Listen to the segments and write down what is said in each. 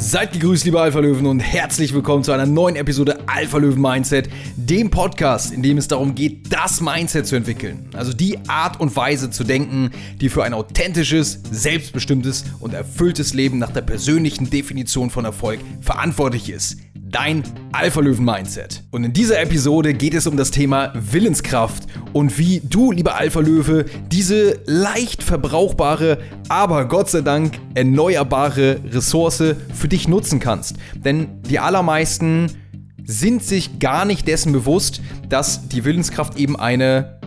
Seid gegrüßt, liebe Alpha-Löwen, und herzlich willkommen zu einer neuen Episode Alpha-Löwen-Mindset, dem Podcast, in dem es darum geht, das Mindset zu entwickeln. Also die Art und Weise zu denken, die für ein authentisches, selbstbestimmtes und erfülltes Leben nach der persönlichen Definition von Erfolg verantwortlich ist dein Alpha-Löwen-Mindset. Und in dieser Episode geht es um das Thema Willenskraft und wie du, lieber Alpha-Löwe, diese leicht verbrauchbare, aber Gott sei Dank erneuerbare Ressource für dich nutzen kannst. Denn die allermeisten sind sich gar nicht dessen bewusst, dass die Willenskraft eben eine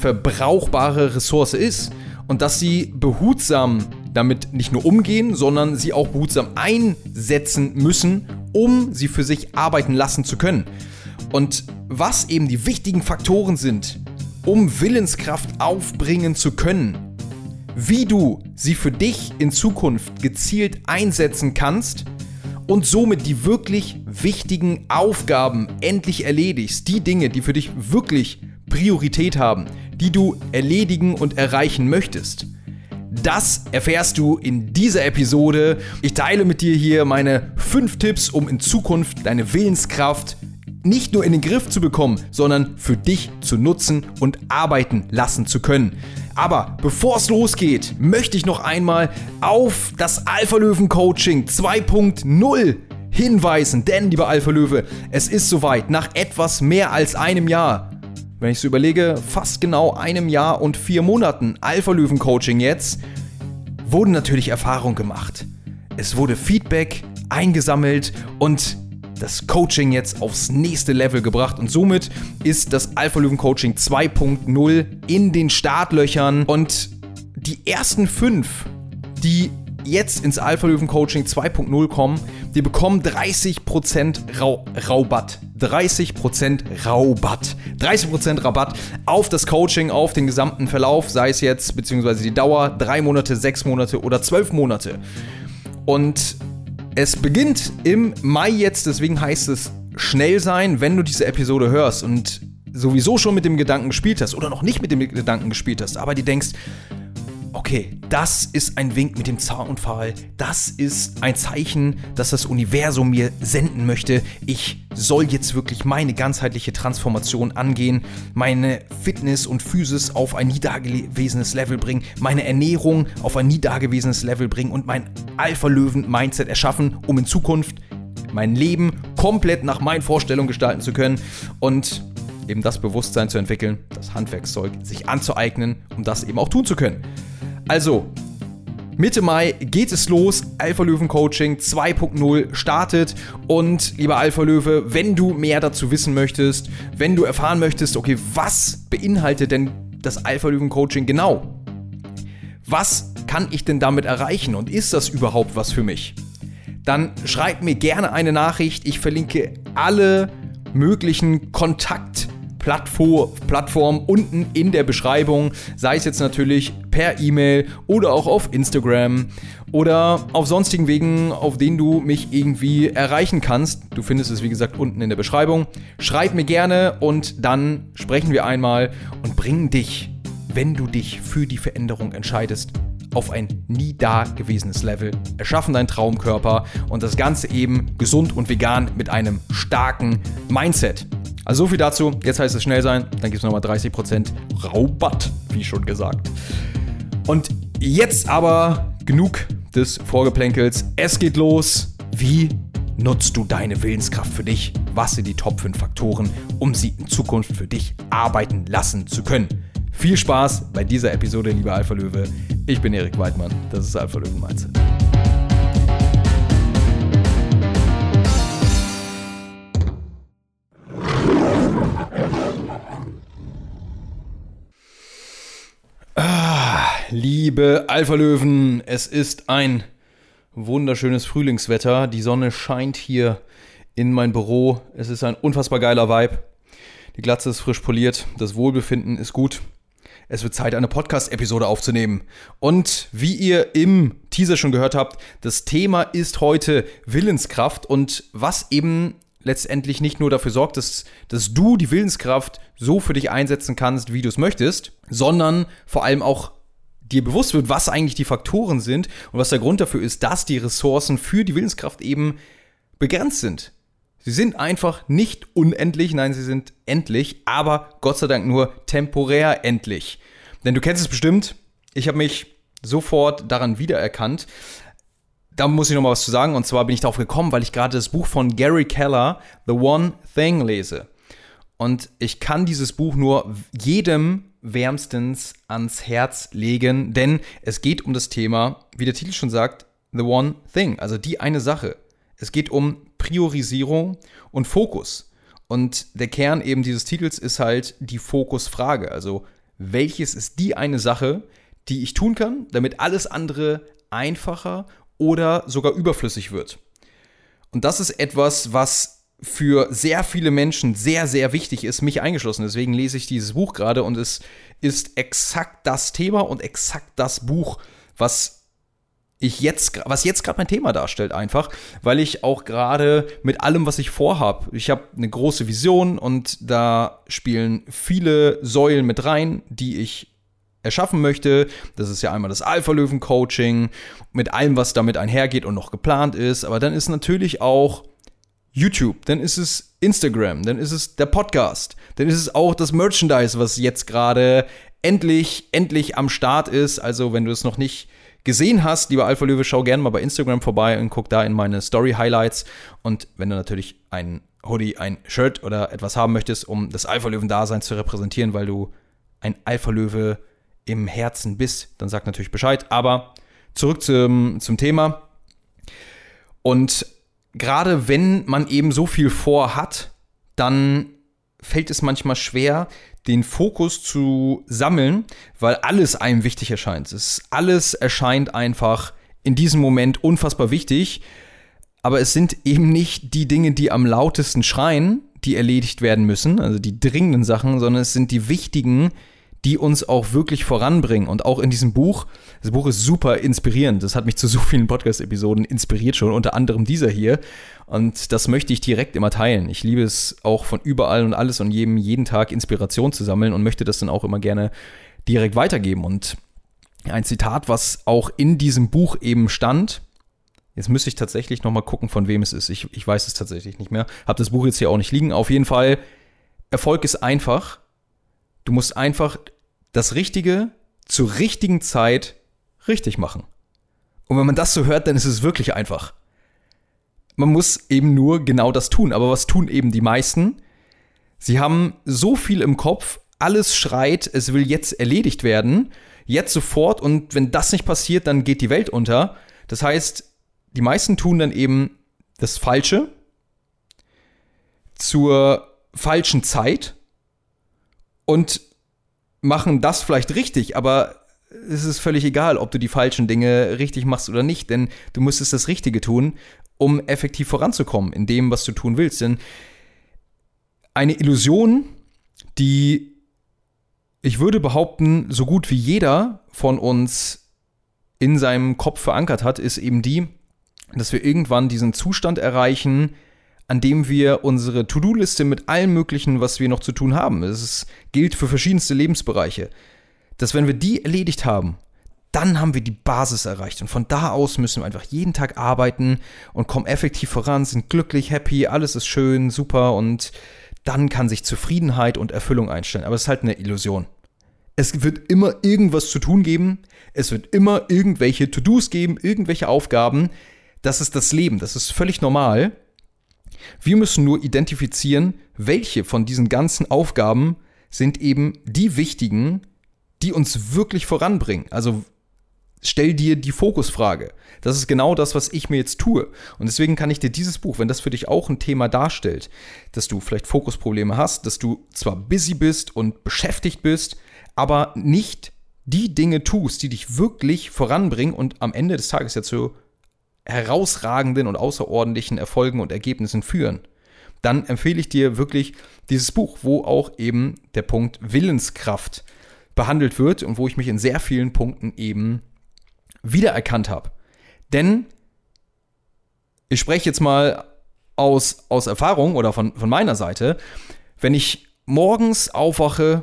verbrauchbare Ressource ist und dass sie behutsam damit nicht nur umgehen, sondern sie auch behutsam einsetzen müssen, um sie für sich arbeiten lassen zu können. Und was eben die wichtigen Faktoren sind, um Willenskraft aufbringen zu können, wie du sie für dich in Zukunft gezielt einsetzen kannst und somit die wirklich wichtigen Aufgaben endlich erledigst, die Dinge, die für dich wirklich Priorität haben, die du erledigen und erreichen möchtest. Das erfährst du in dieser Episode. Ich teile mit dir hier meine fünf Tipps, um in Zukunft deine Willenskraft nicht nur in den Griff zu bekommen, sondern für dich zu nutzen und arbeiten lassen zu können. Aber bevor es losgeht, möchte ich noch einmal auf das Alpha Löwen Coaching 2.0 hinweisen. Denn, lieber Alpha Löwe, es ist soweit. Nach etwas mehr als einem Jahr wenn ich so überlege, fast genau einem Jahr und vier Monaten Alpha Löwen Coaching jetzt, wurden natürlich Erfahrungen gemacht. Es wurde Feedback eingesammelt und das Coaching jetzt aufs nächste Level gebracht und somit ist das Alpha Löwen Coaching 2.0 in den Startlöchern und die ersten fünf, die jetzt ins Alpha Löwen Coaching 2.0 kommen, die bekommen 30% Rau Rabatt. 30% Rabatt. 30% Rabatt auf das Coaching, auf den gesamten Verlauf, sei es jetzt, beziehungsweise die Dauer, drei Monate, sechs Monate oder zwölf Monate. Und es beginnt im Mai jetzt, deswegen heißt es schnell sein, wenn du diese Episode hörst und sowieso schon mit dem Gedanken gespielt hast oder noch nicht mit dem Gedanken gespielt hast, aber die denkst, okay, das ist ein Wink mit dem Zaunpfahl, das ist ein Zeichen, dass das Universum mir senden möchte, ich soll jetzt wirklich meine ganzheitliche Transformation angehen, meine Fitness und Physis auf ein nie dagewesenes Level bringen, meine Ernährung auf ein nie dagewesenes Level bringen und mein Alpha-Löwen-Mindset erschaffen, um in Zukunft mein Leben komplett nach meinen Vorstellungen gestalten zu können. Und eben das Bewusstsein zu entwickeln, das Handwerkszeug sich anzueignen, um das eben auch tun zu können. Also, Mitte Mai geht es los. Alpha Löwen Coaching 2.0 startet. Und lieber Alpha Löwe, wenn du mehr dazu wissen möchtest, wenn du erfahren möchtest, okay, was beinhaltet denn das Alpha Löwen Coaching genau? Was kann ich denn damit erreichen und ist das überhaupt was für mich? Dann schreib mir gerne eine Nachricht. Ich verlinke alle möglichen Kontakte. Plattform unten in der Beschreibung, sei es jetzt natürlich per E-Mail oder auch auf Instagram oder auf sonstigen Wegen, auf denen du mich irgendwie erreichen kannst. Du findest es wie gesagt unten in der Beschreibung. Schreib mir gerne und dann sprechen wir einmal und bringen dich, wenn du dich für die Veränderung entscheidest, auf ein nie dagewesenes Level, erschaffen deinen Traumkörper und das Ganze eben gesund und vegan mit einem starken Mindset. Also so viel dazu. Jetzt heißt es schnell sein. Dann gibt es nochmal 30% Rabatt, wie schon gesagt. Und jetzt aber genug des Vorgeplänkels. Es geht los. Wie nutzt du deine Willenskraft für dich? Was sind die Top 5 Faktoren, um sie in Zukunft für dich arbeiten lassen zu können? Viel Spaß bei dieser Episode, lieber Alpha Löwe. Ich bin Erik Weidmann. Das ist Alpha Löwen Mindset. Liebe Alpha-Löwen, es ist ein wunderschönes Frühlingswetter. Die Sonne scheint hier in mein Büro. Es ist ein unfassbar geiler Vibe. Die Glatze ist frisch poliert, das Wohlbefinden ist gut. Es wird Zeit, eine Podcast-Episode aufzunehmen. Und wie ihr im Teaser schon gehört habt, das Thema ist heute Willenskraft und was eben letztendlich nicht nur dafür sorgt, dass, dass du die Willenskraft so für dich einsetzen kannst, wie du es möchtest, sondern vor allem auch dir bewusst wird, was eigentlich die Faktoren sind und was der Grund dafür ist, dass die Ressourcen für die Willenskraft eben begrenzt sind. Sie sind einfach nicht unendlich, nein, sie sind endlich, aber Gott sei Dank nur temporär endlich. Denn du kennst es bestimmt, ich habe mich sofort daran wiedererkannt. Da muss ich noch mal was zu sagen und zwar bin ich darauf gekommen, weil ich gerade das Buch von Gary Keller, The One Thing, lese. Und ich kann dieses Buch nur jedem wärmstens ans Herz legen, denn es geht um das Thema, wie der Titel schon sagt, The One Thing, also die eine Sache. Es geht um Priorisierung und Fokus. Und der Kern eben dieses Titels ist halt die Fokusfrage. Also, welches ist die eine Sache, die ich tun kann, damit alles andere einfacher oder sogar überflüssig wird? Und das ist etwas, was für sehr viele Menschen sehr, sehr wichtig ist, mich eingeschlossen. Deswegen lese ich dieses Buch gerade und es ist exakt das Thema und exakt das Buch, was ich jetzt, was jetzt gerade mein Thema darstellt, einfach, weil ich auch gerade mit allem, was ich vorhab, ich habe eine große Vision und da spielen viele Säulen mit rein, die ich erschaffen möchte. Das ist ja einmal das Alpha-Löwen-Coaching mit allem, was damit einhergeht und noch geplant ist. Aber dann ist natürlich auch YouTube, dann ist es Instagram, dann ist es der Podcast, dann ist es auch das Merchandise, was jetzt gerade endlich, endlich am Start ist. Also, wenn du es noch nicht gesehen hast, lieber Alpha Löwe, schau gerne mal bei Instagram vorbei und guck da in meine Story Highlights. Und wenn du natürlich ein Hoodie, ein Shirt oder etwas haben möchtest, um das Alpha Löwen-Dasein zu repräsentieren, weil du ein Alpha Löwe im Herzen bist, dann sag natürlich Bescheid. Aber zurück zum, zum Thema. Und gerade wenn man eben so viel vorhat, dann fällt es manchmal schwer, den Fokus zu sammeln, weil alles einem wichtig erscheint. Es alles erscheint einfach in diesem Moment unfassbar wichtig, aber es sind eben nicht die Dinge, die am lautesten schreien, die erledigt werden müssen, also die dringenden Sachen, sondern es sind die wichtigen, die uns auch wirklich voranbringen. Und auch in diesem Buch, das Buch ist super inspirierend. Das hat mich zu so vielen Podcast-Episoden inspiriert schon, unter anderem dieser hier. Und das möchte ich direkt immer teilen. Ich liebe es auch von überall und alles und jedem jeden Tag Inspiration zu sammeln und möchte das dann auch immer gerne direkt weitergeben. Und ein Zitat, was auch in diesem Buch eben stand, Jetzt müsste ich tatsächlich noch mal gucken, von wem es ist. Ich, ich weiß es tatsächlich nicht mehr. Hab das Buch jetzt hier auch nicht liegen. Auf jeden Fall, Erfolg ist einfach. Du musst einfach das Richtige zur richtigen Zeit richtig machen. Und wenn man das so hört, dann ist es wirklich einfach. Man muss eben nur genau das tun. Aber was tun eben die meisten? Sie haben so viel im Kopf, alles schreit, es will jetzt erledigt werden, jetzt sofort und wenn das nicht passiert, dann geht die Welt unter. Das heißt, die meisten tun dann eben das Falsche zur falschen Zeit und machen das vielleicht richtig, aber es ist völlig egal, ob du die falschen Dinge richtig machst oder nicht, denn du müsstest das Richtige tun, um effektiv voranzukommen in dem, was du tun willst. Denn eine Illusion, die ich würde behaupten, so gut wie jeder von uns in seinem Kopf verankert hat, ist eben die, dass wir irgendwann diesen Zustand erreichen, an dem wir unsere To-Do-Liste mit allem Möglichen, was wir noch zu tun haben, es gilt für verschiedenste Lebensbereiche, dass wenn wir die erledigt haben, dann haben wir die Basis erreicht. Und von da aus müssen wir einfach jeden Tag arbeiten und kommen effektiv voran, sind glücklich, happy, alles ist schön, super und dann kann sich Zufriedenheit und Erfüllung einstellen. Aber es ist halt eine Illusion. Es wird immer irgendwas zu tun geben, es wird immer irgendwelche To-Dos geben, irgendwelche Aufgaben. Das ist das Leben, das ist völlig normal. Wir müssen nur identifizieren, welche von diesen ganzen Aufgaben sind eben die wichtigen, die uns wirklich voranbringen. Also stell dir die Fokusfrage. Das ist genau das, was ich mir jetzt tue. Und deswegen kann ich dir dieses Buch, wenn das für dich auch ein Thema darstellt, dass du vielleicht Fokusprobleme hast, dass du zwar busy bist und beschäftigt bist, aber nicht die Dinge tust, die dich wirklich voranbringen und am Ende des Tages ja zu herausragenden und außerordentlichen Erfolgen und Ergebnissen führen, dann empfehle ich dir wirklich dieses Buch, wo auch eben der Punkt Willenskraft behandelt wird und wo ich mich in sehr vielen Punkten eben wiedererkannt habe. Denn ich spreche jetzt mal aus, aus Erfahrung oder von, von meiner Seite, wenn ich morgens aufwache,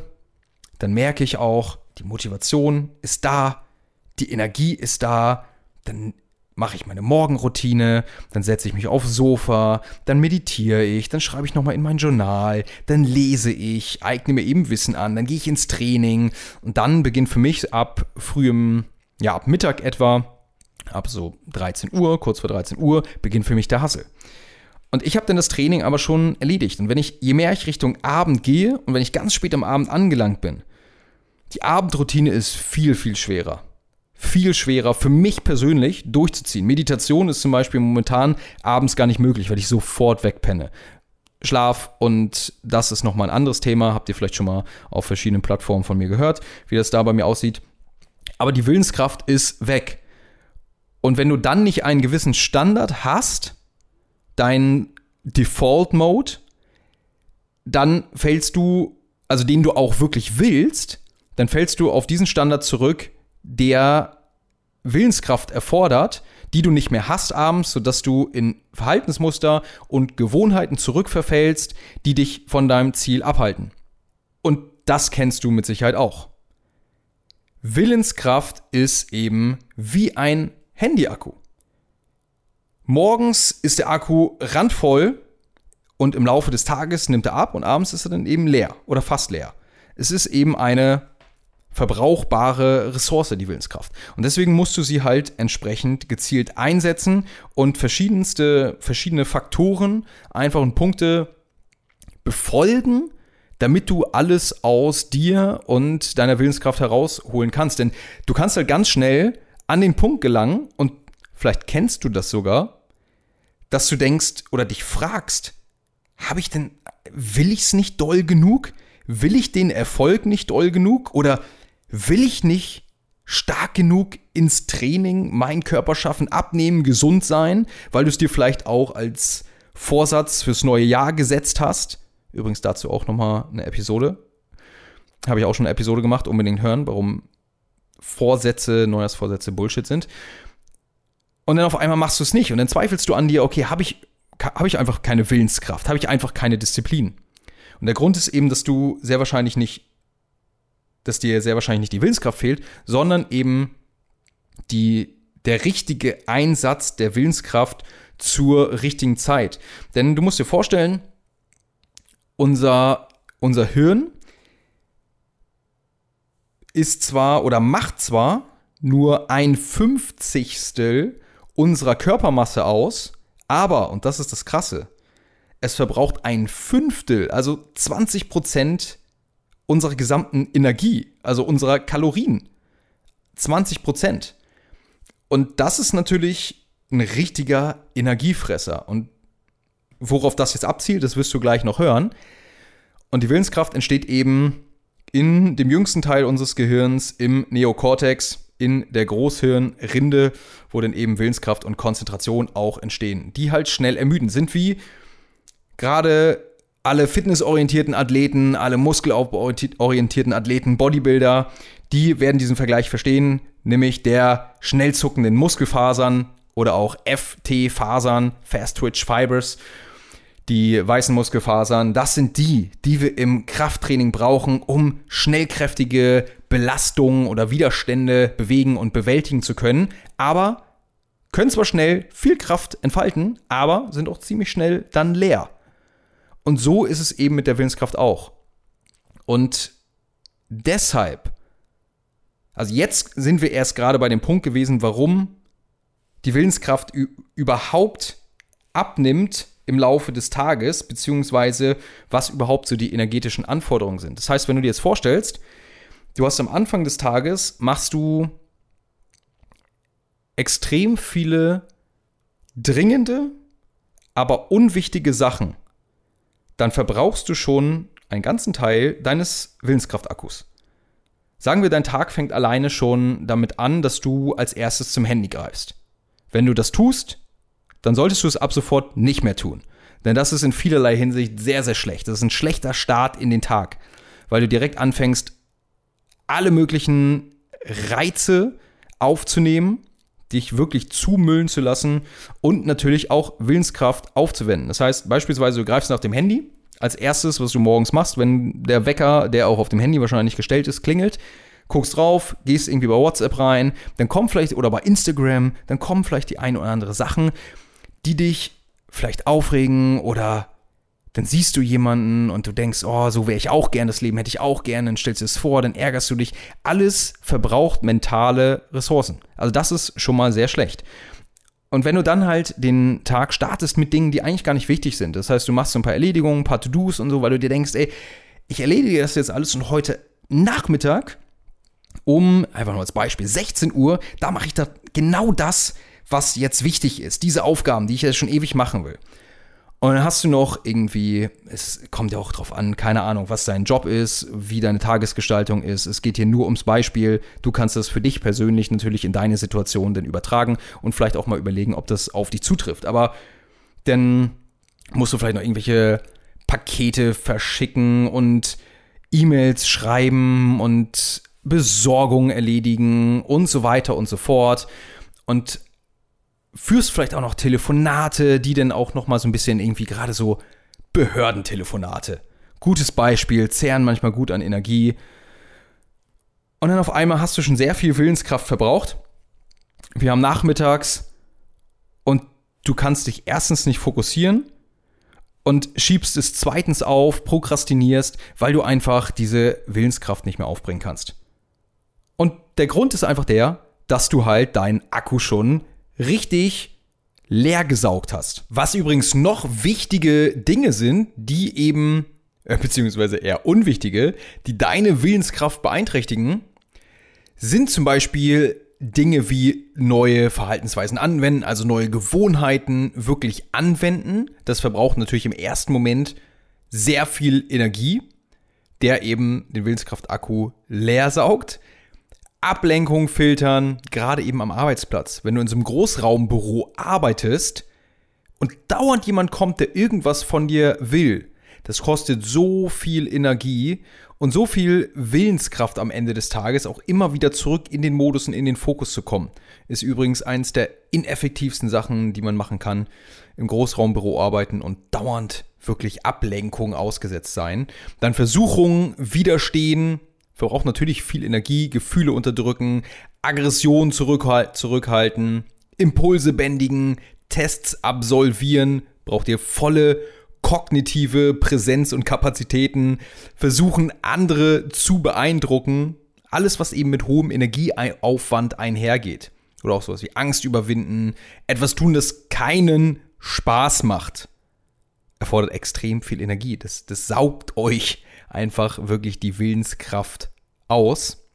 dann merke ich auch, die Motivation ist da, die Energie ist da, dann mache ich meine Morgenroutine, dann setze ich mich aufs Sofa, dann meditiere ich, dann schreibe ich nochmal in mein Journal, dann lese ich, eigne mir eben Wissen an, dann gehe ich ins Training und dann beginnt für mich ab frühem, ja, ab Mittag etwa, ab so 13 Uhr, kurz vor 13 Uhr, beginnt für mich der Hassel. Und ich habe dann das Training aber schon erledigt. Und wenn ich, je mehr ich Richtung Abend gehe und wenn ich ganz spät am Abend angelangt bin, die Abendroutine ist viel, viel schwerer. Viel schwerer für mich persönlich durchzuziehen. Meditation ist zum Beispiel momentan abends gar nicht möglich, weil ich sofort wegpenne. Schlaf und das ist nochmal ein anderes Thema. Habt ihr vielleicht schon mal auf verschiedenen Plattformen von mir gehört, wie das da bei mir aussieht. Aber die Willenskraft ist weg. Und wenn du dann nicht einen gewissen Standard hast, dein Default Mode, dann fällst du, also den du auch wirklich willst, dann fällst du auf diesen Standard zurück, der Willenskraft erfordert, die du nicht mehr hast abends, sodass du in Verhaltensmuster und Gewohnheiten zurückverfällst, die dich von deinem Ziel abhalten. Und das kennst du mit Sicherheit auch. Willenskraft ist eben wie ein Handy-Akku. Morgens ist der Akku randvoll und im Laufe des Tages nimmt er ab und abends ist er dann eben leer oder fast leer. Es ist eben eine verbrauchbare Ressource, die Willenskraft. Und deswegen musst du sie halt entsprechend gezielt einsetzen und verschiedenste, verschiedene Faktoren, einfach und Punkte befolgen, damit du alles aus dir und deiner Willenskraft herausholen kannst. Denn du kannst halt ganz schnell an den Punkt gelangen und vielleicht kennst du das sogar, dass du denkst oder dich fragst, habe ich denn, will ich es nicht doll genug? Will ich den Erfolg nicht doll genug? Oder will ich nicht stark genug ins Training meinen Körper schaffen, abnehmen, gesund sein, weil du es dir vielleicht auch als Vorsatz fürs neue Jahr gesetzt hast? Übrigens dazu auch nochmal eine Episode. Habe ich auch schon eine Episode gemacht, unbedingt hören, warum Vorsätze, Neujahrsvorsätze Bullshit sind. Und dann auf einmal machst du es nicht. Und dann zweifelst du an dir, okay, habe ich, hab ich einfach keine Willenskraft? Habe ich einfach keine Disziplin? Und der Grund ist eben, dass du sehr wahrscheinlich nicht, dass dir sehr wahrscheinlich nicht die Willenskraft fehlt, sondern eben die, der richtige Einsatz der Willenskraft zur richtigen Zeit. Denn du musst dir vorstellen, unser, unser Hirn ist zwar oder macht zwar nur ein Fünfzigstel unserer Körpermasse aus, aber, und das ist das Krasse, es verbraucht ein Fünftel, also 20 Prozent unserer gesamten Energie, also unserer Kalorien. 20 Prozent. Und das ist natürlich ein richtiger Energiefresser. Und worauf das jetzt abzielt, das wirst du gleich noch hören. Und die Willenskraft entsteht eben in dem jüngsten Teil unseres Gehirns, im Neokortex in der Großhirnrinde, wo dann eben Willenskraft und Konzentration auch entstehen, die halt schnell ermüden. Sind wie gerade alle fitnessorientierten Athleten, alle muskelauforientierten Athleten, Bodybuilder, die werden diesen Vergleich verstehen, nämlich der schnell zuckenden Muskelfasern oder auch FT-Fasern, Fast Twitch Fibers die weißen Muskelfasern, das sind die, die wir im Krafttraining brauchen, um schnellkräftige Belastungen oder Widerstände bewegen und bewältigen zu können. Aber können zwar schnell viel Kraft entfalten, aber sind auch ziemlich schnell dann leer. Und so ist es eben mit der Willenskraft auch. Und deshalb, also jetzt sind wir erst gerade bei dem Punkt gewesen, warum die Willenskraft überhaupt abnimmt, im Laufe des Tages, beziehungsweise was überhaupt so die energetischen Anforderungen sind. Das heißt, wenn du dir jetzt vorstellst, du hast am Anfang des Tages, machst du extrem viele dringende, aber unwichtige Sachen, dann verbrauchst du schon einen ganzen Teil deines Willenskraftakkus. Sagen wir, dein Tag fängt alleine schon damit an, dass du als erstes zum Handy greifst. Wenn du das tust, dann solltest du es ab sofort nicht mehr tun. Denn das ist in vielerlei Hinsicht sehr, sehr schlecht. Das ist ein schlechter Start in den Tag, weil du direkt anfängst, alle möglichen Reize aufzunehmen, dich wirklich zumüllen zu lassen und natürlich auch Willenskraft aufzuwenden. Das heißt, beispielsweise, du greifst nach dem Handy als erstes, was du morgens machst, wenn der Wecker, der auch auf dem Handy wahrscheinlich gestellt ist, klingelt, guckst drauf, gehst irgendwie bei WhatsApp rein, dann kommen vielleicht, oder bei Instagram, dann kommen vielleicht die ein oder andere Sachen, die dich vielleicht aufregen oder dann siehst du jemanden und du denkst, oh, so wäre ich auch gern, das Leben hätte ich auch gern, dann stellst du es vor, dann ärgerst du dich. Alles verbraucht mentale Ressourcen. Also das ist schon mal sehr schlecht. Und wenn du dann halt den Tag startest mit Dingen, die eigentlich gar nicht wichtig sind, das heißt, du machst so ein paar Erledigungen, ein paar To-Dos und so, weil du dir denkst, ey, ich erledige das jetzt alles und heute Nachmittag um, einfach nur als Beispiel, 16 Uhr, da mache ich da genau das, was jetzt wichtig ist, diese Aufgaben, die ich jetzt schon ewig machen will. Und dann hast du noch irgendwie, es kommt ja auch drauf an, keine Ahnung, was dein Job ist, wie deine Tagesgestaltung ist. Es geht hier nur ums Beispiel. Du kannst das für dich persönlich natürlich in deine Situation dann übertragen und vielleicht auch mal überlegen, ob das auf dich zutrifft. Aber dann musst du vielleicht noch irgendwelche Pakete verschicken und E-Mails schreiben und Besorgung erledigen und so weiter und so fort. Und führst vielleicht auch noch Telefonate, die dann auch noch mal so ein bisschen irgendwie gerade so Behördentelefonate. Gutes Beispiel, zehren manchmal gut an Energie. Und dann auf einmal hast du schon sehr viel Willenskraft verbraucht. Wir haben nachmittags und du kannst dich erstens nicht fokussieren und schiebst es zweitens auf, prokrastinierst, weil du einfach diese Willenskraft nicht mehr aufbringen kannst. Und der Grund ist einfach der, dass du halt deinen Akku schon richtig leer gesaugt hast. Was übrigens noch wichtige Dinge sind, die eben, äh, beziehungsweise eher unwichtige, die deine Willenskraft beeinträchtigen, sind zum Beispiel Dinge wie neue Verhaltensweisen anwenden, also neue Gewohnheiten wirklich anwenden. Das verbraucht natürlich im ersten Moment sehr viel Energie, der eben den Willenskraftakku leer saugt. Ablenkung filtern, gerade eben am Arbeitsplatz. Wenn du in so einem Großraumbüro arbeitest und dauernd jemand kommt, der irgendwas von dir will, das kostet so viel Energie und so viel Willenskraft am Ende des Tages, auch immer wieder zurück in den Modus und in den Fokus zu kommen. Ist übrigens eins der ineffektivsten Sachen, die man machen kann. Im Großraumbüro arbeiten und dauernd wirklich Ablenkung ausgesetzt sein. Dann Versuchungen widerstehen, verbraucht natürlich viel Energie, Gefühle unterdrücken, Aggression zurückhal zurückhalten, Impulse bändigen, Tests absolvieren, braucht ihr volle kognitive Präsenz und Kapazitäten, versuchen andere zu beeindrucken, alles was eben mit hohem Energieaufwand einhergeht. Oder auch sowas wie Angst überwinden, etwas tun, das keinen Spaß macht. Erfordert extrem viel Energie. Das, das saugt euch einfach wirklich die Willenskraft aus.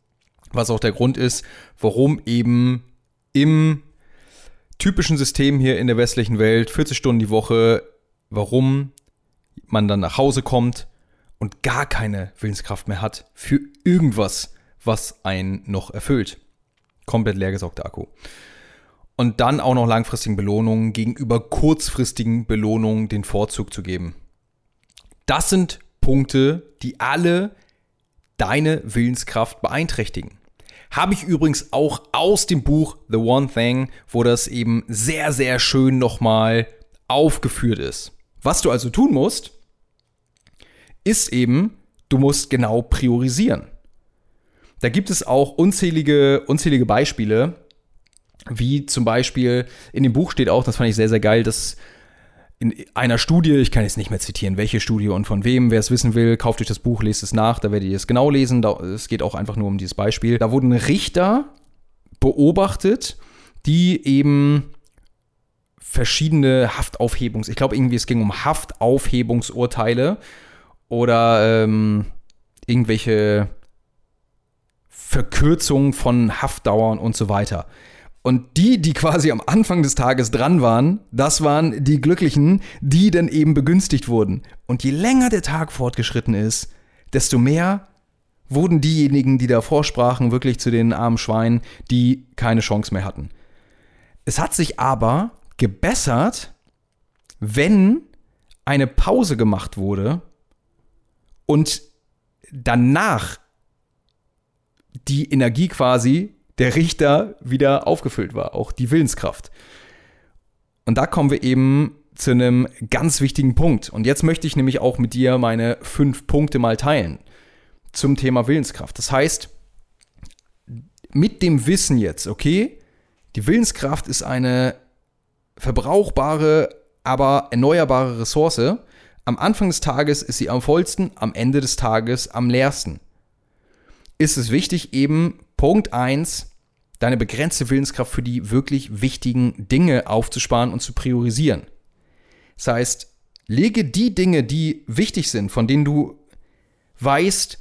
Was auch der Grund ist, warum eben im typischen System hier in der westlichen Welt 40 Stunden die Woche, warum man dann nach Hause kommt und gar keine Willenskraft mehr hat für irgendwas, was einen noch erfüllt. Komplett leergesaugter Akku. Und dann auch noch langfristigen Belohnungen gegenüber kurzfristigen Belohnungen den Vorzug zu geben. Das sind Punkte, die alle deine Willenskraft beeinträchtigen. Habe ich übrigens auch aus dem Buch The One Thing, wo das eben sehr, sehr schön nochmal aufgeführt ist. Was du also tun musst, ist eben, du musst genau priorisieren. Da gibt es auch unzählige, unzählige Beispiele, wie zum Beispiel in dem Buch steht auch, das fand ich sehr, sehr geil, dass in einer Studie, ich kann jetzt nicht mehr zitieren, welche Studie und von wem, wer es wissen will, kauft euch das Buch, lest es nach, da werdet ihr es genau lesen. es geht auch einfach nur um dieses Beispiel. Da wurden Richter beobachtet, die eben verschiedene Haftaufhebungs, ich glaube irgendwie, es ging um Haftaufhebungsurteile oder ähm, irgendwelche Verkürzungen von Haftdauern und so weiter. Und die, die quasi am Anfang des Tages dran waren, das waren die Glücklichen, die dann eben begünstigt wurden. Und je länger der Tag fortgeschritten ist, desto mehr wurden diejenigen, die da vorsprachen, wirklich zu den armen Schweinen, die keine Chance mehr hatten. Es hat sich aber gebessert, wenn eine Pause gemacht wurde und danach die Energie quasi der Richter wieder aufgefüllt war, auch die Willenskraft. Und da kommen wir eben zu einem ganz wichtigen Punkt. Und jetzt möchte ich nämlich auch mit dir meine fünf Punkte mal teilen zum Thema Willenskraft. Das heißt, mit dem Wissen jetzt, okay, die Willenskraft ist eine verbrauchbare, aber erneuerbare Ressource. Am Anfang des Tages ist sie am vollsten, am Ende des Tages am leersten. Ist es wichtig, eben Punkt 1, deine begrenzte Willenskraft für die wirklich wichtigen Dinge aufzusparen und zu priorisieren. Das heißt, lege die Dinge, die wichtig sind, von denen du weißt,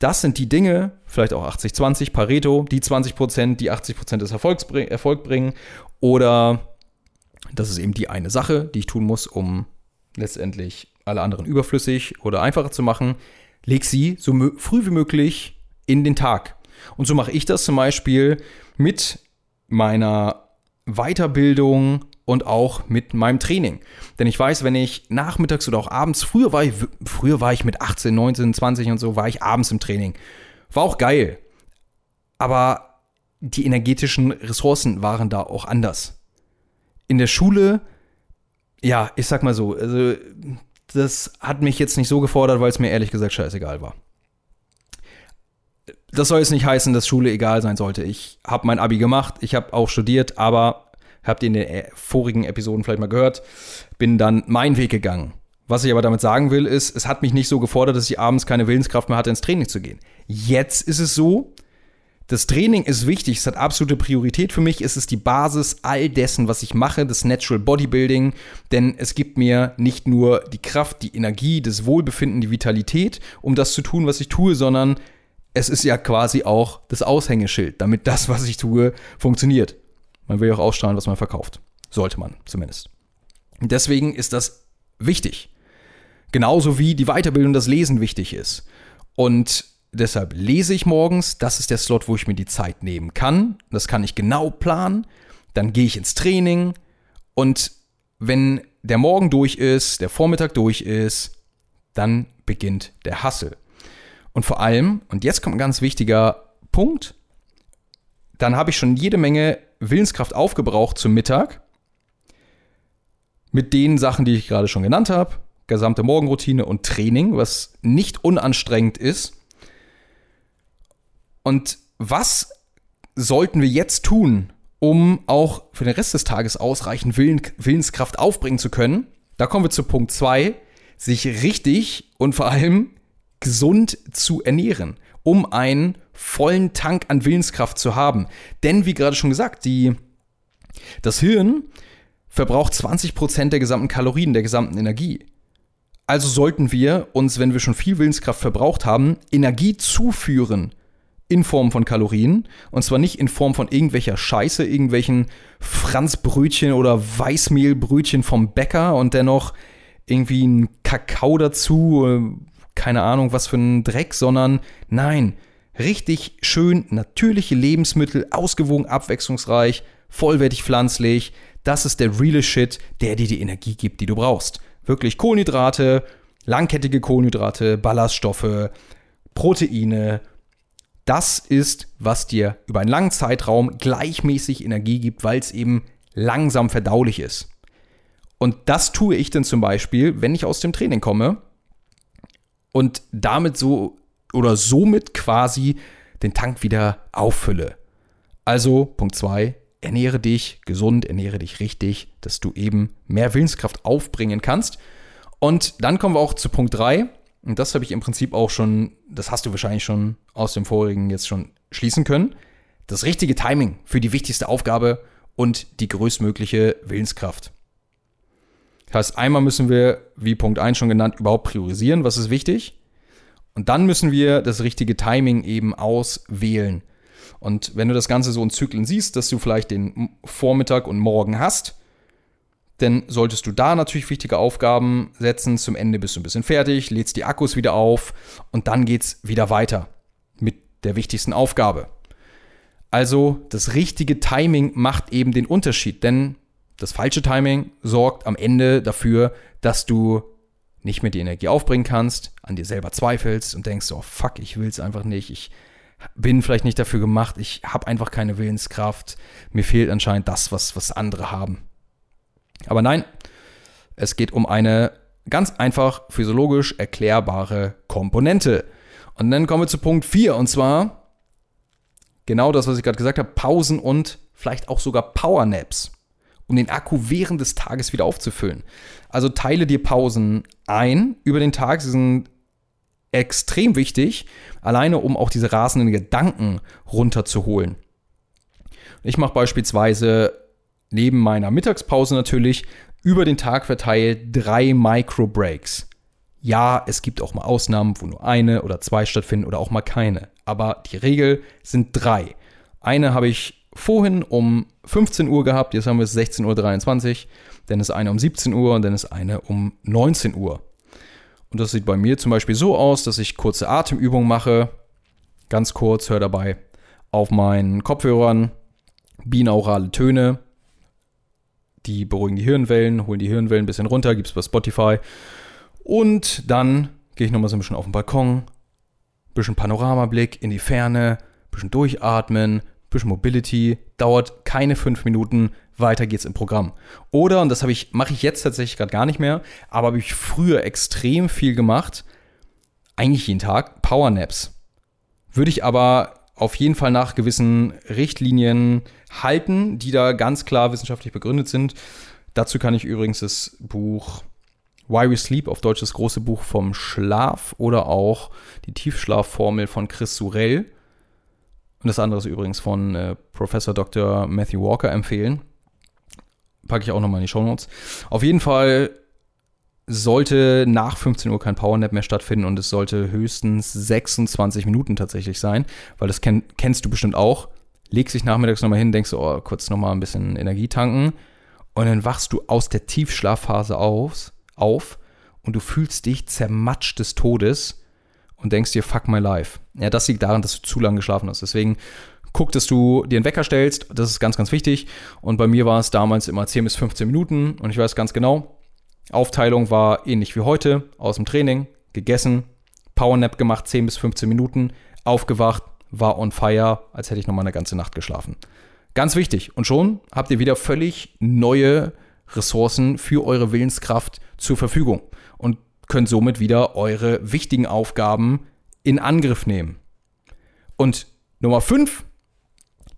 das sind die Dinge, vielleicht auch 80-20, Pareto, die 20%, die 80% des Erfolgs Erfolg bringen. Oder das ist eben die eine Sache, die ich tun muss, um letztendlich alle anderen überflüssig oder einfacher zu machen. Leg sie so früh wie möglich in den Tag. Und so mache ich das zum Beispiel mit meiner Weiterbildung und auch mit meinem Training. Denn ich weiß, wenn ich nachmittags oder auch abends, früher war ich, früher war ich mit 18, 19, 20 und so, war ich abends im Training. War auch geil. Aber die energetischen Ressourcen waren da auch anders. In der Schule, ja, ich sag mal so, also das hat mich jetzt nicht so gefordert, weil es mir ehrlich gesagt scheißegal war. Das soll jetzt nicht heißen, dass Schule egal sein sollte. Ich habe mein Abi gemacht, ich habe auch studiert, aber habt ihr in den äh, vorigen Episoden vielleicht mal gehört, bin dann meinen Weg gegangen. Was ich aber damit sagen will, ist, es hat mich nicht so gefordert, dass ich abends keine Willenskraft mehr hatte, ins Training zu gehen. Jetzt ist es so, das Training ist wichtig, es hat absolute Priorität für mich, es ist die Basis all dessen, was ich mache, das Natural Bodybuilding, denn es gibt mir nicht nur die Kraft, die Energie, das Wohlbefinden, die Vitalität, um das zu tun, was ich tue, sondern es ist ja quasi auch das Aushängeschild, damit das, was ich tue, funktioniert. Man will ja auch ausstrahlen, was man verkauft. Sollte man zumindest. deswegen ist das wichtig. Genauso wie die Weiterbildung, das Lesen wichtig ist. Und deshalb lese ich morgens. Das ist der Slot, wo ich mir die Zeit nehmen kann. Das kann ich genau planen. Dann gehe ich ins Training. Und wenn der Morgen durch ist, der Vormittag durch ist, dann beginnt der Hassel. Und vor allem, und jetzt kommt ein ganz wichtiger Punkt, dann habe ich schon jede Menge Willenskraft aufgebraucht zum Mittag. Mit den Sachen, die ich gerade schon genannt habe. Gesamte Morgenroutine und Training, was nicht unanstrengend ist. Und was sollten wir jetzt tun, um auch für den Rest des Tages ausreichend Willen, Willenskraft aufbringen zu können? Da kommen wir zu Punkt 2, sich richtig und vor allem gesund zu ernähren, um einen vollen Tank an Willenskraft zu haben. Denn, wie gerade schon gesagt, die, das Hirn verbraucht 20% der gesamten Kalorien, der gesamten Energie. Also sollten wir uns, wenn wir schon viel Willenskraft verbraucht haben, Energie zuführen in Form von Kalorien. Und zwar nicht in Form von irgendwelcher Scheiße, irgendwelchen Franzbrötchen oder Weißmehlbrötchen vom Bäcker und dennoch irgendwie ein Kakao dazu, keine Ahnung, was für ein Dreck, sondern nein, richtig schön natürliche Lebensmittel, ausgewogen, abwechslungsreich, vollwertig pflanzlich. Das ist der reale Shit, der dir die Energie gibt, die du brauchst. Wirklich Kohlenhydrate, langkettige Kohlenhydrate, Ballaststoffe, Proteine. Das ist, was dir über einen langen Zeitraum gleichmäßig Energie gibt, weil es eben langsam verdaulich ist. Und das tue ich dann zum Beispiel, wenn ich aus dem Training komme und damit so oder somit quasi den Tank wieder auffülle. Also Punkt 2, ernähre dich gesund, ernähre dich richtig, dass du eben mehr Willenskraft aufbringen kannst. Und dann kommen wir auch zu Punkt 3. Und das habe ich im Prinzip auch schon, das hast du wahrscheinlich schon aus dem vorigen jetzt schon schließen können. Das richtige Timing für die wichtigste Aufgabe und die größtmögliche Willenskraft. Das heißt, einmal müssen wir, wie Punkt 1 schon genannt, überhaupt priorisieren, was ist wichtig. Und dann müssen wir das richtige Timing eben auswählen. Und wenn du das Ganze so in Zyklen siehst, dass du vielleicht den Vormittag und Morgen hast, dann solltest du da natürlich wichtige Aufgaben setzen. Zum Ende bist du ein bisschen fertig, lädst die Akkus wieder auf und dann geht's wieder weiter mit der wichtigsten Aufgabe. Also das richtige Timing macht eben den Unterschied, denn das falsche Timing sorgt am Ende dafür, dass du nicht mehr die Energie aufbringen kannst, an dir selber zweifelst und denkst, oh fuck, ich will es einfach nicht, ich bin vielleicht nicht dafür gemacht, ich habe einfach keine Willenskraft, mir fehlt anscheinend das, was, was andere haben. Aber nein, es geht um eine ganz einfach physiologisch erklärbare Komponente. Und dann kommen wir zu Punkt 4 und zwar genau das, was ich gerade gesagt habe, Pausen und vielleicht auch sogar Powernaps, um den Akku während des Tages wieder aufzufüllen. Also teile dir Pausen ein über den Tag. Sie sind extrem wichtig, alleine um auch diese rasenden Gedanken runterzuholen. Ich mache beispielsweise neben meiner Mittagspause natürlich über den Tag verteilt drei Micro-Breaks. Ja, es gibt auch mal Ausnahmen, wo nur eine oder zwei stattfinden oder auch mal keine. Aber die Regel sind drei. Eine habe ich vorhin um 15 Uhr gehabt, jetzt haben wir es 16.23 Uhr, dann ist eine um 17 Uhr und dann ist eine um 19 Uhr. Und das sieht bei mir zum Beispiel so aus, dass ich kurze Atemübungen mache, ganz kurz, höre dabei auf meinen Kopfhörern binaurale Töne, die beruhigen die Hirnwellen, holen die Hirnwellen ein bisschen runter, gibt es bei Spotify. Und dann gehe ich nochmal so ein bisschen auf den Balkon, bisschen Panoramablick in die Ferne, bisschen durchatmen, bisschen Mobility, dauert keine fünf Minuten, weiter geht's im Programm. Oder, und das ich, mache ich jetzt tatsächlich gerade gar nicht mehr, aber habe ich früher extrem viel gemacht, eigentlich jeden Tag, Powernaps. Würde ich aber auf jeden Fall nach gewissen Richtlinien halten, die da ganz klar wissenschaftlich begründet sind. Dazu kann ich übrigens das Buch Why We Sleep, auf Deutsch das große Buch vom Schlaf oder auch die Tiefschlafformel von Chris Surell und das andere ist übrigens von äh, Professor Dr. Matthew Walker empfehlen. Packe ich auch nochmal in die Show Notes. Auf jeden Fall sollte nach 15 Uhr kein Powernap mehr stattfinden und es sollte höchstens 26 Minuten tatsächlich sein, weil das kenn, kennst du bestimmt auch. Legst dich nachmittags nochmal hin, denkst du, oh, kurz nochmal ein bisschen Energie tanken und dann wachst du aus der Tiefschlafphase auf, auf und du fühlst dich zermatscht des Todes und denkst dir, fuck my life. Ja, das liegt daran, dass du zu lange geschlafen hast. Deswegen guck, dass du dir einen Wecker stellst. Das ist ganz, ganz wichtig. Und bei mir war es damals immer 10 bis 15 Minuten. Und ich weiß ganz genau, Aufteilung war ähnlich wie heute. Aus dem Training, gegessen, Powernap gemacht, 10 bis 15 Minuten, aufgewacht, war on fire, als hätte ich noch mal eine ganze Nacht geschlafen. Ganz wichtig. Und schon habt ihr wieder völlig neue Ressourcen für eure Willenskraft zur Verfügung könnt somit wieder eure wichtigen Aufgaben in Angriff nehmen. Und Nummer 5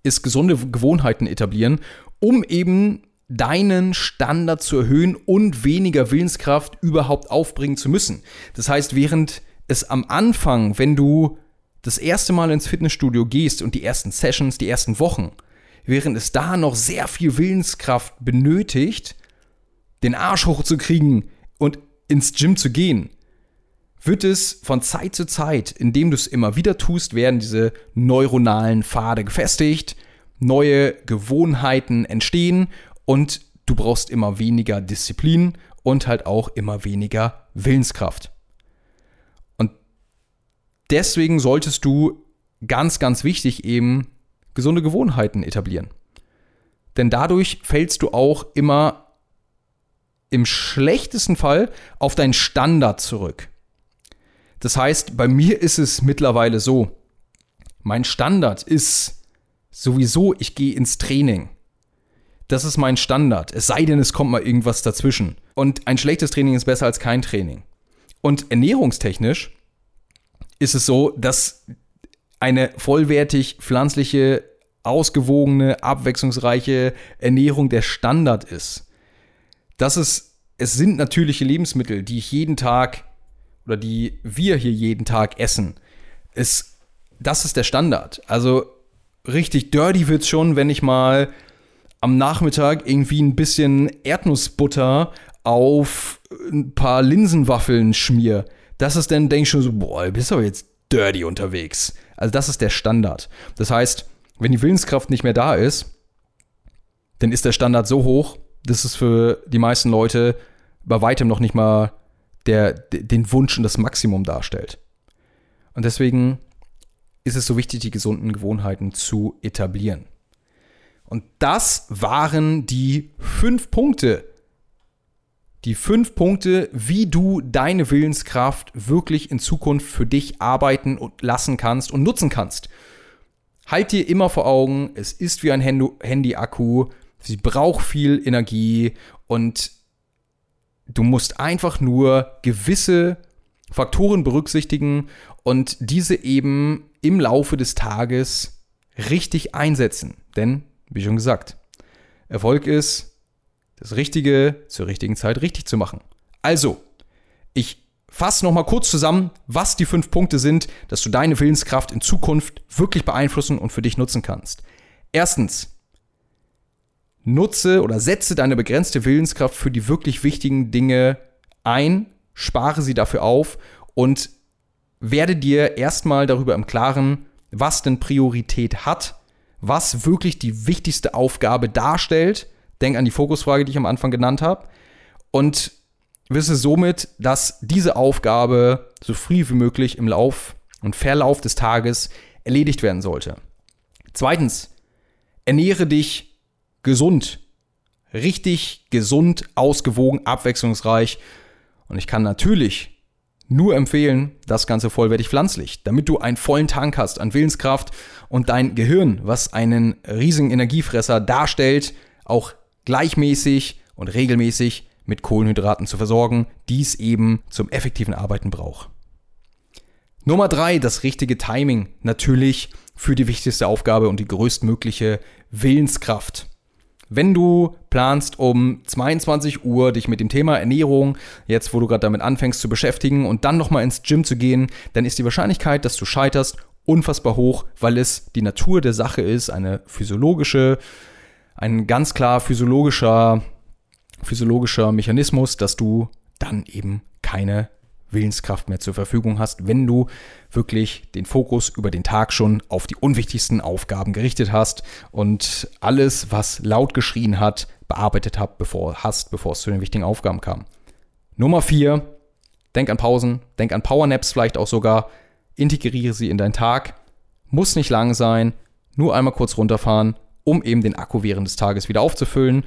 ist gesunde Gewohnheiten etablieren, um eben deinen Standard zu erhöhen und weniger Willenskraft überhaupt aufbringen zu müssen. Das heißt, während es am Anfang, wenn du das erste Mal ins Fitnessstudio gehst und die ersten Sessions, die ersten Wochen, während es da noch sehr viel Willenskraft benötigt, den Arsch hochzukriegen und ins Gym zu gehen, wird es von Zeit zu Zeit, indem du es immer wieder tust, werden diese neuronalen Pfade gefestigt, neue Gewohnheiten entstehen und du brauchst immer weniger Disziplin und halt auch immer weniger Willenskraft. Und deswegen solltest du ganz, ganz wichtig eben gesunde Gewohnheiten etablieren. Denn dadurch fällst du auch immer im schlechtesten Fall auf deinen Standard zurück. Das heißt, bei mir ist es mittlerweile so, mein Standard ist sowieso, ich gehe ins Training. Das ist mein Standard. Es sei denn, es kommt mal irgendwas dazwischen. Und ein schlechtes Training ist besser als kein Training. Und ernährungstechnisch ist es so, dass eine vollwertig pflanzliche, ausgewogene, abwechslungsreiche Ernährung der Standard ist. Das ist, es sind natürliche Lebensmittel, die ich jeden Tag oder die wir hier jeden Tag essen, ist, das ist der Standard. Also richtig dirty wird es schon, wenn ich mal am Nachmittag irgendwie ein bisschen Erdnussbutter auf ein paar Linsenwaffeln schmier. Das ist dann, denke ich schon so, boah, du bist aber jetzt dirty unterwegs. Also das ist der Standard. Das heißt, wenn die Willenskraft nicht mehr da ist, dann ist der Standard so hoch, dass es für die meisten Leute bei weitem noch nicht mal der den Wunsch und das Maximum darstellt. Und deswegen ist es so wichtig, die gesunden Gewohnheiten zu etablieren. Und das waren die fünf Punkte. Die fünf Punkte, wie du deine Willenskraft wirklich in Zukunft für dich arbeiten und lassen kannst und nutzen kannst. Halt dir immer vor Augen, es ist wie ein Handy-Akku, sie braucht viel Energie und Du musst einfach nur gewisse Faktoren berücksichtigen und diese eben im Laufe des Tages richtig einsetzen. Denn, wie schon gesagt, Erfolg ist, das Richtige zur richtigen Zeit richtig zu machen. Also, ich fasse nochmal kurz zusammen, was die fünf Punkte sind, dass du deine Willenskraft in Zukunft wirklich beeinflussen und für dich nutzen kannst. Erstens, nutze oder setze deine begrenzte Willenskraft für die wirklich wichtigen Dinge ein, spare sie dafür auf und werde dir erstmal darüber im Klaren, was denn Priorität hat, was wirklich die wichtigste Aufgabe darstellt. Denk an die Fokusfrage, die ich am Anfang genannt habe. Und wisse somit, dass diese Aufgabe so früh wie möglich im Lauf und Verlauf des Tages erledigt werden sollte. Zweitens, ernähre dich gesund. Richtig gesund, ausgewogen, abwechslungsreich. Und ich kann natürlich nur empfehlen, das Ganze vollwertig pflanzlich, damit du einen vollen Tank hast an Willenskraft und dein Gehirn, was einen riesigen Energiefresser darstellt, auch gleichmäßig und regelmäßig mit Kohlenhydraten zu versorgen, die es eben zum effektiven Arbeiten braucht. Nummer drei, das richtige Timing. Natürlich für die wichtigste Aufgabe und die größtmögliche Willenskraft. Wenn du planst, um 22 Uhr dich mit dem Thema Ernährung, jetzt wo du gerade damit anfängst zu beschäftigen und dann nochmal ins Gym zu gehen, dann ist die Wahrscheinlichkeit, dass du scheiterst, unfassbar hoch, weil es die Natur der Sache ist, eine physiologische, ein ganz klar physiologischer physiologischer Mechanismus, dass du dann eben keine Willenskraft mehr zur Verfügung hast, wenn du wirklich den Fokus über den Tag schon auf die unwichtigsten Aufgaben gerichtet hast und alles, was laut geschrien hat, bearbeitet hast, bevor, hast, bevor es zu den wichtigen Aufgaben kam. Nummer vier, denk an Pausen, denk an Powernaps vielleicht auch sogar, integriere sie in deinen Tag, muss nicht lang sein, nur einmal kurz runterfahren, um eben den Akku während des Tages wieder aufzufüllen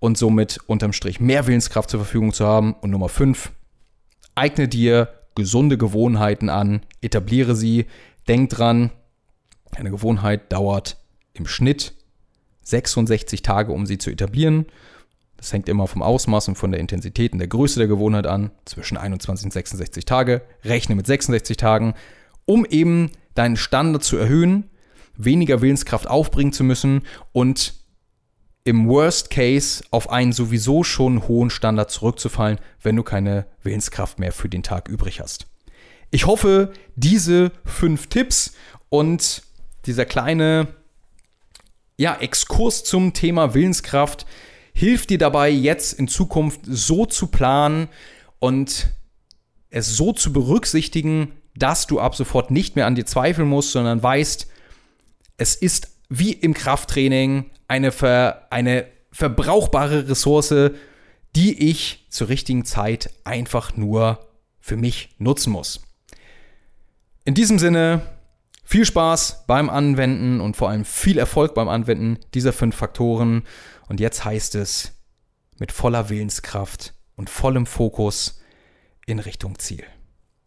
und somit unterm Strich mehr Willenskraft zur Verfügung zu haben. Und Nummer 5, eigne dir gesunde Gewohnheiten an, etabliere sie. Denk dran, eine Gewohnheit dauert im Schnitt 66 Tage, um sie zu etablieren. Das hängt immer vom Ausmaß und von der Intensität und der Größe der Gewohnheit an. Zwischen 21 und 66 Tage. Rechne mit 66 Tagen, um eben deinen Standard zu erhöhen, weniger Willenskraft aufbringen zu müssen und im Worst Case auf einen sowieso schon hohen Standard zurückzufallen, wenn du keine Willenskraft mehr für den Tag übrig hast. Ich hoffe, diese fünf Tipps und dieser kleine ja, Exkurs zum Thema Willenskraft hilft dir dabei, jetzt in Zukunft so zu planen und es so zu berücksichtigen, dass du ab sofort nicht mehr an dir zweifeln musst, sondern weißt, es ist wie im Krafttraining eine, ver, eine verbrauchbare Ressource, die ich zur richtigen Zeit einfach nur für mich nutzen muss. In diesem Sinne, viel Spaß beim Anwenden und vor allem viel Erfolg beim Anwenden dieser fünf Faktoren. Und jetzt heißt es mit voller Willenskraft und vollem Fokus in Richtung Ziel.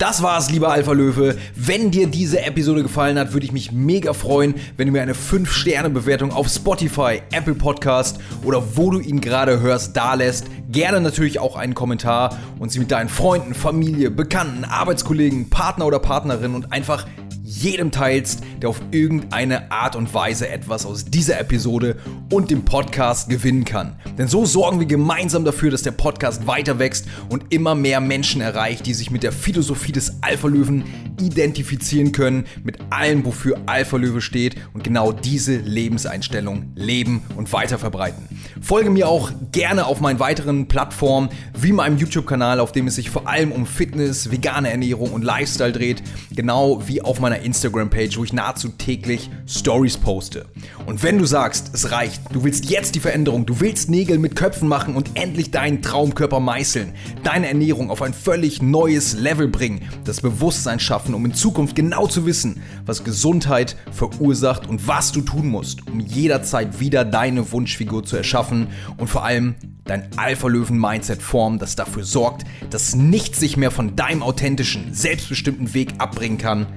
Das war's, lieber Alpha Löwe. Wenn dir diese Episode gefallen hat, würde ich mich mega freuen, wenn du mir eine 5-Sterne-Bewertung auf Spotify, Apple Podcast oder wo du ihn gerade hörst, da lässt. Gerne natürlich auch einen Kommentar und sie mit deinen Freunden, Familie, Bekannten, Arbeitskollegen, Partner oder Partnerin und einfach jedem teilst, der auf irgendeine Art und Weise etwas aus dieser Episode und dem Podcast gewinnen kann. Denn so sorgen wir gemeinsam dafür, dass der Podcast weiter wächst und immer mehr Menschen erreicht, die sich mit der Philosophie des Alpha-Löwen identifizieren können, mit allem, wofür Alpha-Löwe steht und genau diese Lebenseinstellung leben und weiter verbreiten. Folge mir auch gerne auf meinen weiteren Plattformen, wie meinem YouTube-Kanal, auf dem es sich vor allem um Fitness, vegane Ernährung und Lifestyle dreht, genau wie auf meiner Instagram-Page, wo ich nahezu täglich Stories poste. Und wenn du sagst, es reicht, du willst jetzt die Veränderung, du willst Nägel mit Köpfen machen und endlich deinen Traumkörper meißeln, deine Ernährung auf ein völlig neues Level bringen, das Bewusstsein schaffen, um in Zukunft genau zu wissen, was Gesundheit verursacht und was du tun musst, um jederzeit wieder deine Wunschfigur zu erschaffen und vor allem dein Alpha-Löwen-Mindset formen, das dafür sorgt, dass nichts sich mehr von deinem authentischen, selbstbestimmten Weg abbringen kann,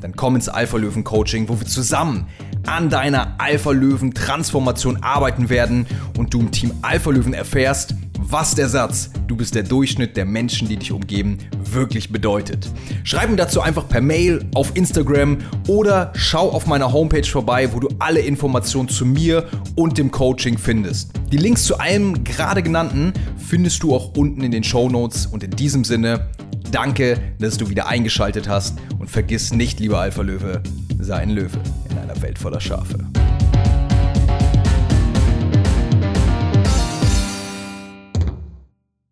dann komm ins Alpha-Löwen-Coaching, wo wir zusammen an deiner Alpha-Löwen-Transformation arbeiten werden und du im Team Alpha-Löwen erfährst, was der Satz, du bist der Durchschnitt der Menschen, die dich umgeben, wirklich bedeutet. Schreib mir dazu einfach per Mail, auf Instagram oder schau auf meiner Homepage vorbei, wo du alle Informationen zu mir und dem Coaching findest. Die Links zu allem gerade genannten findest du auch unten in den Show Notes und in diesem Sinne, danke, dass du wieder eingeschaltet hast und vergiss nicht, lieber Alpha Löwe, sei ein Löwe in einer Welt voller Schafe.